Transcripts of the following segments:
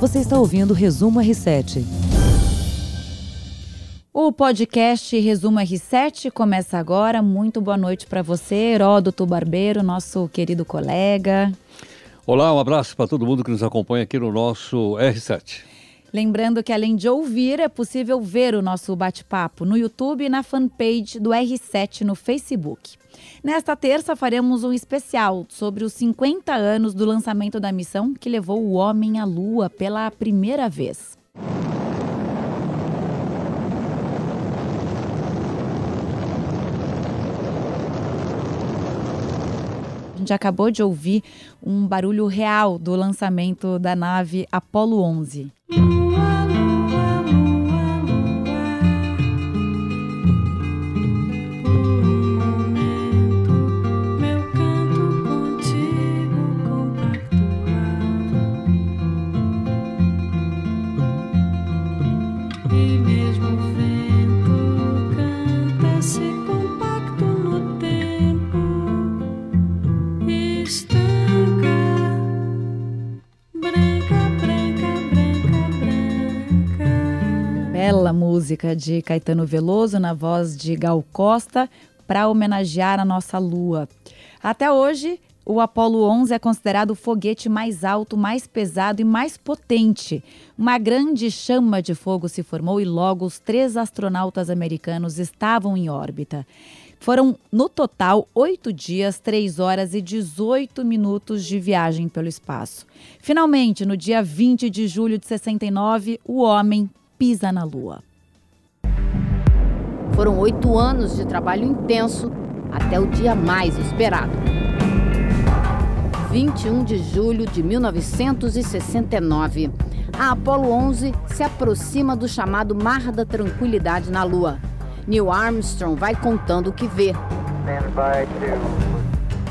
Você está ouvindo o Resumo R7. O podcast Resumo R7 começa agora. Muito boa noite para você, Heródoto Barbeiro, nosso querido colega. Olá, um abraço para todo mundo que nos acompanha aqui no nosso R7. Lembrando que além de ouvir, é possível ver o nosso bate-papo no YouTube e na fanpage do R7 no Facebook. Nesta terça, faremos um especial sobre os 50 anos do lançamento da missão que levou o homem à Lua pela primeira vez. Gente acabou de ouvir um barulho real do lançamento da nave Apollo 11. Música de Caetano Veloso na voz de Gal Costa para homenagear a nossa lua. Até hoje, o Apollo 11 é considerado o foguete mais alto, mais pesado e mais potente. Uma grande chama de fogo se formou e logo os três astronautas americanos estavam em órbita. Foram, no total, oito dias, três horas e 18 minutos de viagem pelo espaço. Finalmente, no dia 20 de julho de 69, o homem pisa na Lua. Foram oito anos de trabalho intenso até o dia mais esperado. 21 de julho de 1969. A Apollo 11 se aproxima do chamado Mar da Tranquilidade na Lua. Neil Armstrong vai contando o que vê.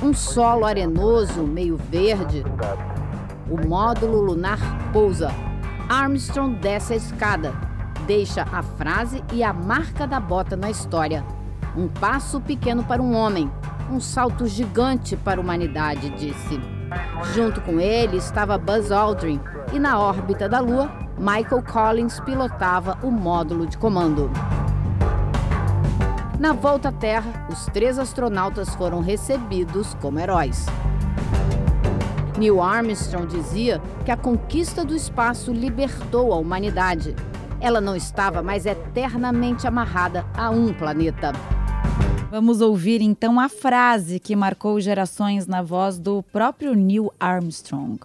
Um solo arenoso, meio verde. O módulo lunar pousa. Armstrong desce a escada deixa a frase e a marca da bota na história. Um passo pequeno para um homem, um salto gigante para a humanidade, disse. Junto com ele estava Buzz Aldrin e na órbita da Lua, Michael Collins pilotava o módulo de comando. Na volta à Terra, os três astronautas foram recebidos como heróis. Neil Armstrong dizia que a conquista do espaço libertou a humanidade ela não estava mais eternamente amarrada a um planeta. Vamos ouvir então a frase que marcou gerações na voz do próprio Neil Armstrong.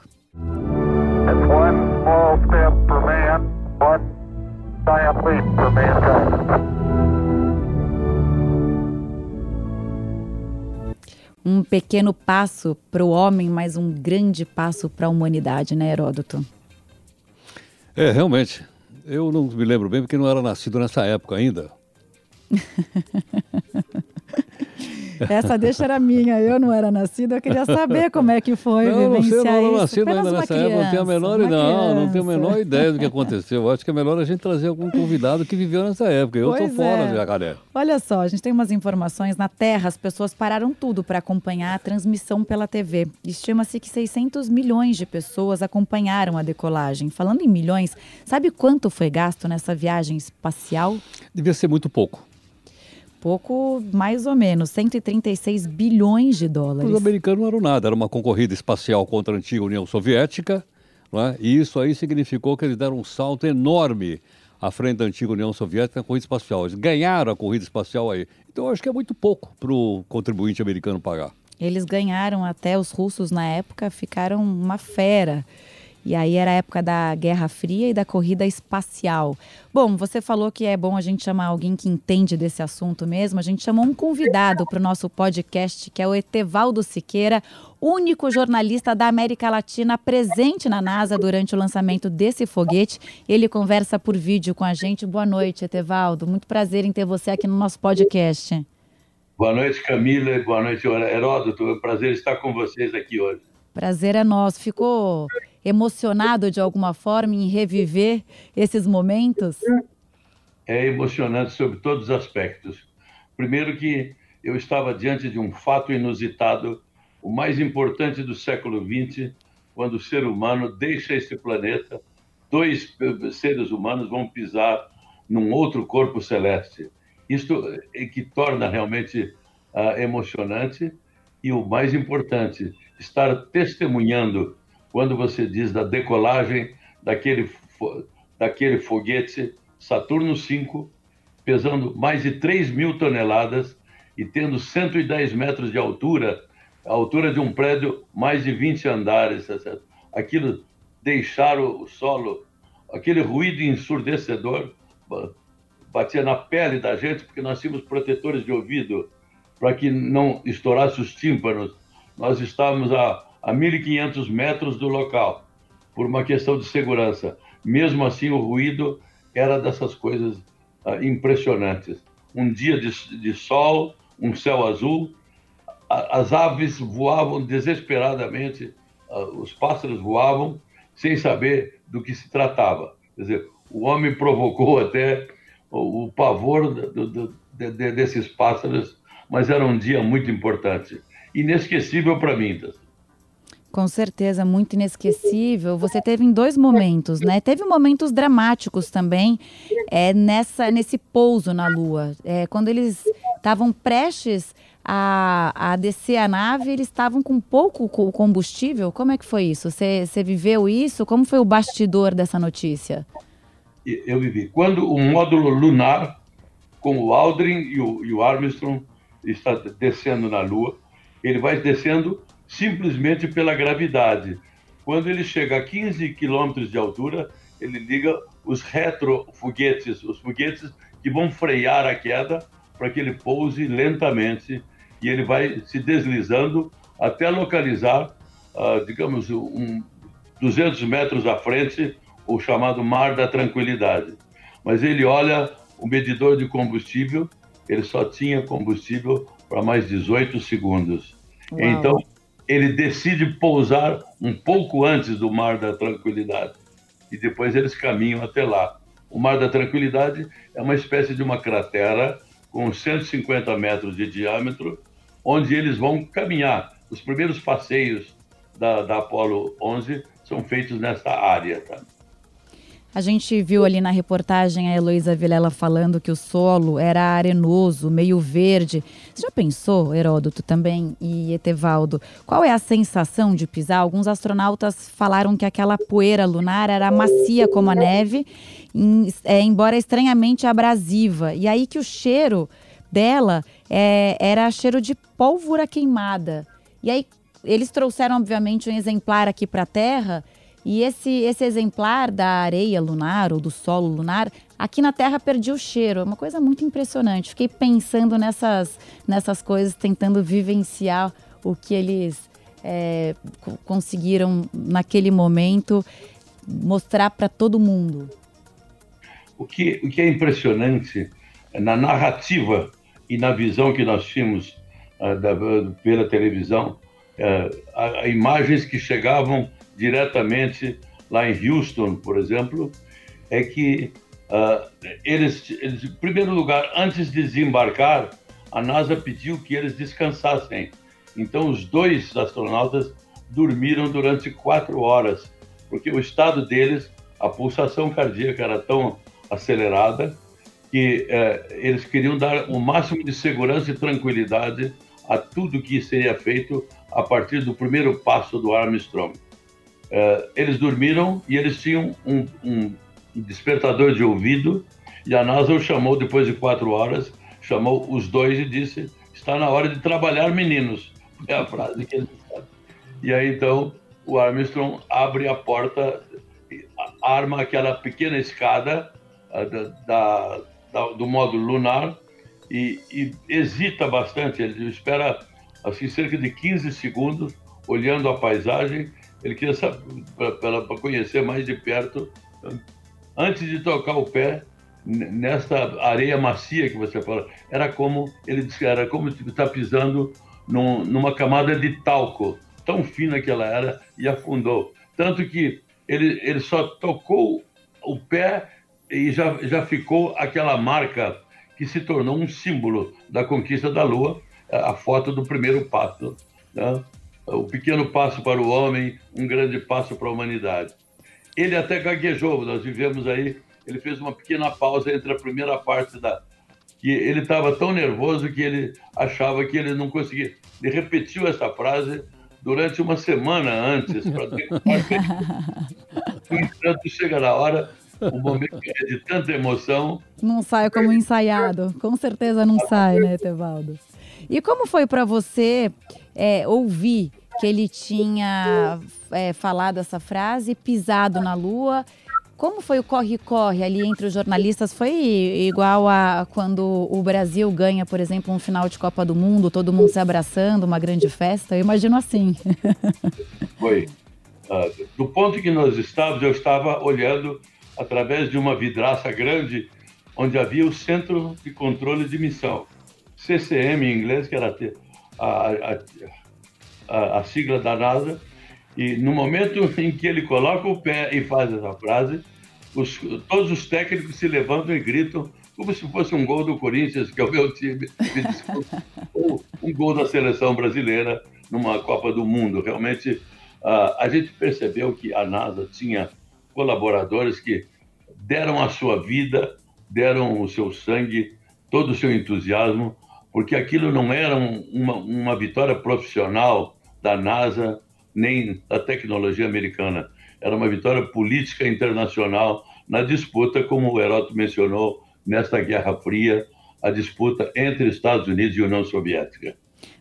Um pequeno passo para o homem, mas um grande passo para a humanidade, né, Heródoto? É, realmente. Eu não me lembro bem porque não era nascido nessa época ainda. Essa deixa era minha, eu não era nascida, eu queria saber como é que foi não, vivenciar não sei, não era nascido ainda nessa criança, época, não tenho a menor ideia, não, não tenho a menor ideia do que aconteceu. Eu acho que é melhor a gente trazer algum convidado que viveu nessa época. Eu estou fora é. jacaré. Olha só, a gente tem umas informações na Terra, as pessoas pararam tudo para acompanhar a transmissão pela TV. Estima-se que 600 milhões de pessoas acompanharam a decolagem. Falando em milhões, sabe quanto foi gasto nessa viagem espacial? Devia ser muito pouco pouco, mais ou menos, 136 bilhões de dólares. Os americanos não eram nada, era uma concorrida espacial contra a antiga União Soviética, é? e isso aí significou que eles deram um salto enorme à frente da antiga União Soviética na corrida espacial. Eles ganharam a corrida espacial aí. Então eu acho que é muito pouco para o contribuinte americano pagar. Eles ganharam até os russos na época, ficaram uma fera. E aí era a época da Guerra Fria e da corrida espacial. Bom, você falou que é bom a gente chamar alguém que entende desse assunto mesmo. A gente chamou um convidado para o nosso podcast, que é o Etevaldo Siqueira, único jornalista da América Latina presente na NASA durante o lançamento desse foguete. Ele conversa por vídeo com a gente. Boa noite, Etevaldo. Muito prazer em ter você aqui no nosso podcast. Boa noite, Camila. Boa noite, Heródoto. É um prazer estar com vocês aqui hoje. Prazer é nosso. Ficou emocionado de alguma forma em reviver esses momentos? É emocionante sobre todos os aspectos. Primeiro que eu estava diante de um fato inusitado, o mais importante do século XX, quando o ser humano deixa este planeta dois seres humanos vão pisar num outro corpo celeste. Isto é que torna realmente uh, emocionante e o mais importante, estar testemunhando quando você diz da decolagem daquele, daquele foguete Saturno V, pesando mais de 3 mil toneladas e tendo 110 metros de altura, a altura de um prédio mais de 20 andares. Tá Aquilo deixar o solo, aquele ruído ensurdecedor batia na pele da gente, porque nós tínhamos protetores de ouvido para que não estourasse os tímpanos. Nós estávamos a, a 1.500 metros do local, por uma questão de segurança. Mesmo assim, o ruído era dessas coisas uh, impressionantes. Um dia de, de, sol, um céu azul, a, as aves voavam desesperadamente, uh, os pássaros voavam sem saber do que se tratava. Quer dizer, o homem provocou até o, o pavor do, do, de, de, desses pássaros, mas era um dia muito importante. Inesquecível para mim. Tá? Com certeza, muito inesquecível. Você teve em dois momentos, né? Teve momentos dramáticos também é, nessa, nesse pouso na Lua. É, quando eles estavam prestes a, a descer a nave, eles estavam com pouco combustível. Como é que foi isso? Você, você viveu isso? Como foi o bastidor dessa notícia? Eu vivi. Quando o módulo lunar, com o Aldrin e o, e o Armstrong, está descendo na Lua, ele vai descendo simplesmente pela gravidade. Quando ele chega a 15 quilômetros de altura, ele liga os retrofoguetes, os foguetes que vão frear a queda para que ele pouse lentamente e ele vai se deslizando até localizar, uh, digamos, um, 200 metros à frente, o chamado Mar da Tranquilidade. Mas ele olha o medidor de combustível, ele só tinha combustível para mais 18 segundos. Uau. Então, ele decide pousar um pouco antes do Mar da Tranquilidade. E depois eles caminham até lá. O Mar da Tranquilidade é uma espécie de uma cratera com 150 metros de diâmetro, onde eles vão caminhar. Os primeiros passeios da, da Apollo 11 são feitos nessa área. Tá? A gente viu ali na reportagem a Heloísa Vilela falando que o solo era arenoso, meio verde. Você já pensou, Heródoto também e Etevaldo, qual é a sensação de pisar? Alguns astronautas falaram que aquela poeira lunar era macia como a neve, é, embora estranhamente abrasiva. E aí que o cheiro dela é, era cheiro de pólvora queimada. E aí eles trouxeram, obviamente, um exemplar aqui para a Terra e esse, esse exemplar da areia lunar ou do solo lunar, aqui na Terra perdia o cheiro. É uma coisa muito impressionante. Fiquei pensando nessas, nessas coisas, tentando vivenciar o que eles é, conseguiram naquele momento mostrar para todo mundo. O que, o que é impressionante na narrativa e na visão que nós tínhamos uh, da, pela televisão, uh, imagens que chegavam diretamente lá em Houston, por exemplo, é que uh, eles, eles, em primeiro lugar, antes de desembarcar, a NASA pediu que eles descansassem. Então, os dois astronautas dormiram durante quatro horas, porque o estado deles, a pulsação cardíaca era tão acelerada que uh, eles queriam dar o máximo de segurança e tranquilidade a tudo que seria feito a partir do primeiro passo do Armstrong. Uh, eles dormiram e eles tinham um, um, despertador de ouvido e a NASA o chamou depois de quatro horas, chamou os dois e disse: está na hora de trabalhar, meninos. É a frase que eles. E aí então o Armstrong abre a porta, arma aquela pequena escada da, da, da, do módulo lunar e, e hesita bastante. Ele espera assim cerca de 15 segundos olhando a paisagem ele queria para conhecer mais de perto, antes de tocar o pé nesta areia macia que você fala. Era como ele disse, era como estar pisando num, numa camada de talco, tão fina que ela era e afundou. Tanto que ele, ele só tocou o pé e já, já ficou aquela marca que se tornou um símbolo da conquista da Lua, a foto do primeiro passo. Né? O pequeno passo para o homem, um grande passo para a humanidade. ele até gaguejou, nós vivemos aí, ele fez uma pequena pausa entre a primeira parte da. que ele estava tão nervoso que ele achava que ele não conseguia. Ele repetiu essa frase durante uma semana antes, para No entanto, chega na hora, o momento é de tanta emoção. Não sai como ensaiado, com certeza não sai, né, Tevaldo? E como foi para você é, ouvir que ele tinha é, falado essa frase, pisado na lua? Como foi o corre-corre ali entre os jornalistas? Foi igual a quando o Brasil ganha, por exemplo, um final de Copa do Mundo, todo mundo se abraçando, uma grande festa? Eu imagino assim. Foi. Uh, do ponto que nós estávamos, eu estava olhando através de uma vidraça grande, onde havia o Centro de Controle de Missão. CCM em inglês, que era a, a, a, sigla da NASA, e no momento em que ele coloca o pé e faz essa frase, os, todos os técnicos se levantam e gritam como se fosse um gol do Corinthians, que é o meu time, ou um gol da seleção brasileira numa Copa do Mundo. Realmente, uh, a gente percebeu que a NASA tinha colaboradores que deram a sua vida, deram o seu sangue, todo o seu entusiasmo, porque aquilo não era uma, uma vitória profissional da NASA nem da tecnologia americana. Era uma vitória política internacional na disputa, como o Heródoto mencionou, nesta Guerra Fria, a disputa entre Estados Unidos e União Soviética.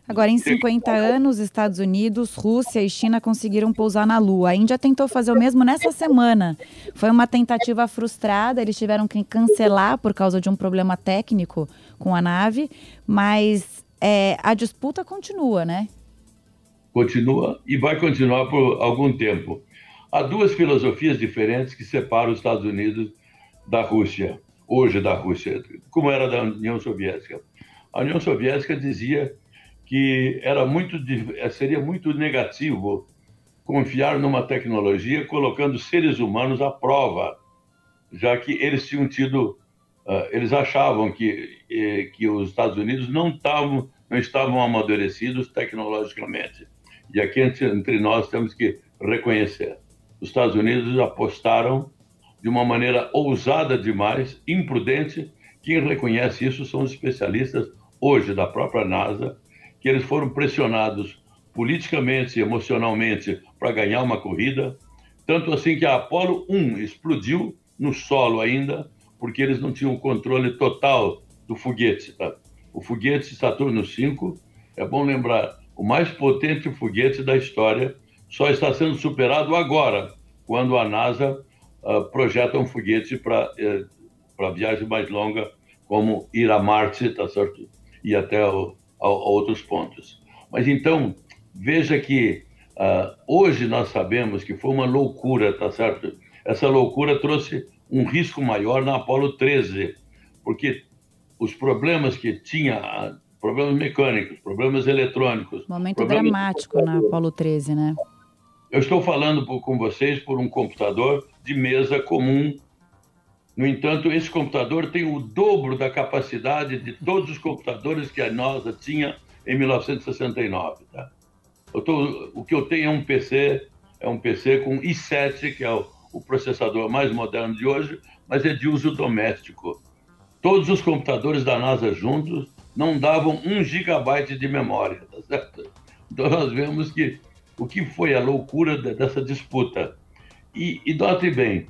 Agora, em 50 anos, Estados Unidos, Rússia e China conseguiram pousar na Lua. A Índia tentou fazer o mesmo nessa semana. Foi uma tentativa frustrada, eles tiveram que cancelar por causa de um problema técnico com a nave, mas é, a disputa continua, né? Continua e vai continuar por algum tempo. Há duas filosofias diferentes que separam os Estados Unidos da Rússia, hoje da Rússia, como era da União Soviética. A União Soviética dizia que era muito, seria muito negativo confiar numa tecnologia colocando seres humanos à prova, já que eles tinham tido, uh, eles achavam que, eh, que os Estados Unidos não estavam, não estavam amadurecidos tecnologicamente. E aqui entre nós temos que reconhecer. Os Estados Unidos apostaram de uma maneira ousada demais, imprudente. Quem reconhece isso são os especialistas hoje da própria NASA, que eles foram pressionados politicamente e emocionalmente para ganhar uma corrida, tanto assim que a Apollo 1 explodiu no solo ainda, porque eles não tinham controle total do foguete. Tá? O foguete Saturno V, é bom lembrar, o mais potente foguete da história, só está sendo superado agora, quando a NASA uh, projeta um foguete para uh, para viagem mais longa, como ir a Marte, tá certo? E até o, a, a outros pontos. Mas então, veja que uh, hoje nós sabemos que foi uma loucura, tá certo? Essa loucura trouxe um risco maior na Apolo 13, porque os problemas que tinha, problemas mecânicos, problemas eletrônicos. Momento problemas... dramático na Apolo 13, né? Eu estou falando com vocês por um computador de mesa comum no entanto, esse computador tem o dobro da capacidade de todos os computadores que a NASA tinha em 1969. Tá? Tô, o que eu tenho é um PC, é um PC com i7, que é o, o, processador mais moderno de hoje, mas é de uso doméstico. Todos os computadores da NASA juntos não davam um gigabyte de memória, tá certo? Então nós vemos que o que foi a loucura dessa disputa. E, e note bem,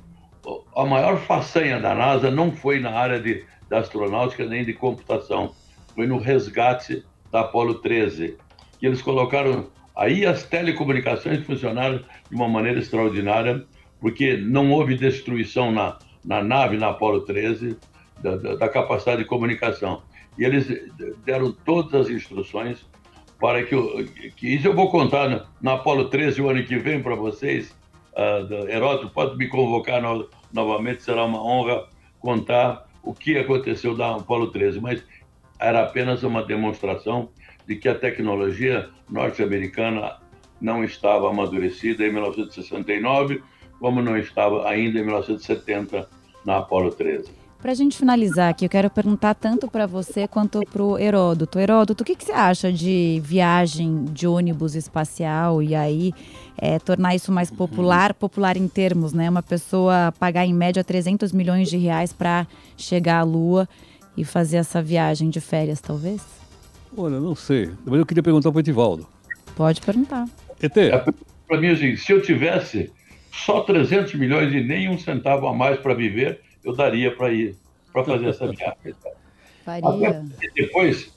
a maior façanha da NASA não foi na área de, da astronáutica nem de computação, foi no resgate da Apollo 13, que eles colocaram aí as telecomunicações funcionaram de uma maneira extraordinária, porque não houve destruição na, na nave na Apollo 13 da, da, da capacidade de comunicação. E eles deram todas as instruções para que, que isso eu vou contar na, na Apollo 13 o ano que vem para vocês, uh, Heródoto pode me convocar no, novamente, será uma honra contar o que aconteceu da Apolo 13, mas era apenas uma demonstração de que a tecnologia norte-americana não estava amadurecida em 1969, como não estava ainda em 1970 na Apolo 13. Para a gente finalizar aqui, eu quero perguntar tanto para você quanto para o Heródoto. Heródoto, o que, que, você acha de viagem de ônibus espacial e aí é, tornar isso mais popular, popular em termos, né? Uma pessoa pagar em média 300 milhões de reais para chegar à Lua e fazer essa viagem de férias, talvez? Olha, não sei. Mas eu queria perguntar para o Edivaldo. Pode perguntar. ET. É, para mim, assim, se eu tivesse só 300 milhões e nem um centavo a mais para viver, eu daria para ir, para fazer essa viagem. Faria. depois,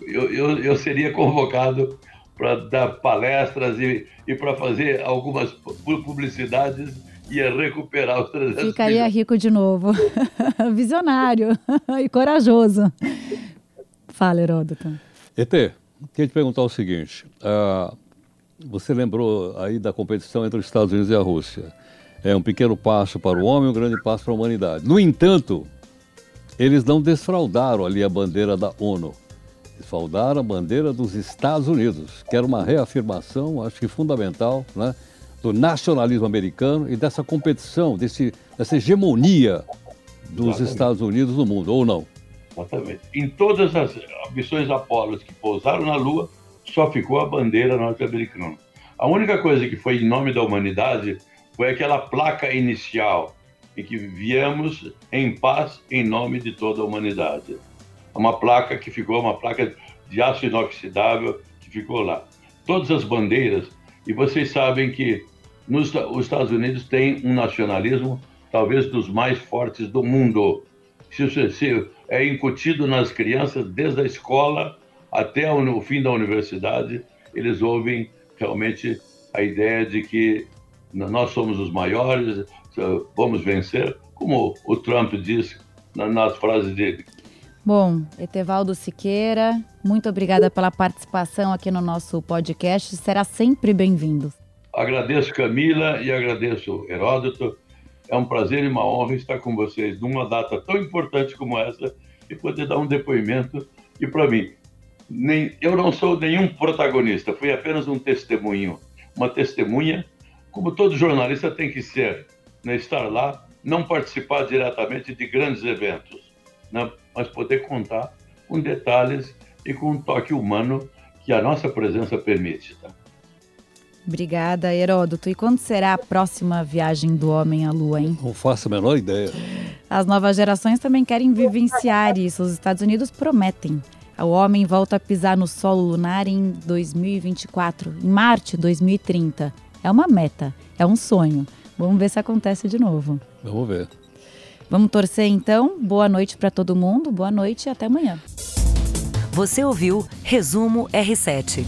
eu, eu, eu seria convocado para dar palestras e, e para fazer algumas publicidades ia recuperar os 300 Ficaria milhões. rico de novo. Visionário e corajoso. Fala, Heródoto. ET, queria te perguntar o seguinte. Uh, você lembrou aí da competição entre os Estados Unidos e a Rússia. É um pequeno passo para o homem, um grande passo para a humanidade. No entanto, eles não desfraudaram ali a bandeira da ONU. Desfraudaram a bandeira dos Estados Unidos, que era uma reafirmação, acho que fundamental, né, do nacionalismo americano e dessa competição, desse, dessa hegemonia dos Exatamente. Estados Unidos no mundo, ou não? Exatamente. Em todas as missões Apolo que pousaram na Lua, só ficou a bandeira norte-americana. A única coisa que foi em nome da humanidade foi aquela placa inicial, em que viemos em paz em nome de toda a humanidade. Uma placa que ficou, uma placa de aço inoxidável que ficou lá. Todas as bandeiras, e vocês sabem que nos, os Estados Unidos tem um nacionalismo talvez dos mais fortes do mundo. Se, se, é incutido nas crianças desde a escola até o fim da universidade, eles ouvem realmente a ideia de que nós somos os maiores, vamos vencer, como o Trump disse nas frases dele. Bom, Etevaldo Siqueira, muito obrigada pela participação aqui no nosso podcast. Será sempre bem-vindo. Agradeço Camila e agradeço Heródoto. É um prazer e uma honra estar com vocês numa data tão importante como essa e poder dar um depoimento. E para mim, nem, eu não sou nenhum protagonista, fui apenas um testemunho, uma testemunha, como todo jornalista tem que ser, né? estar lá, não participar diretamente de grandes eventos, né? mas poder contar com detalhes e com um toque humano que a nossa presença permite. Tá? Obrigada, Heródoto. E quando será a próxima viagem do homem à Lua, hein? Não faço a menor ideia. As novas gerações também querem vivenciar isso. Os Estados Unidos prometem. O homem volta a pisar no solo lunar em 2024, em Marte 2030. É uma meta, é um sonho. Vamos ver se acontece de novo. Vamos ver. Vamos torcer então. Boa noite para todo mundo. Boa noite e até amanhã. Você ouviu Resumo R7.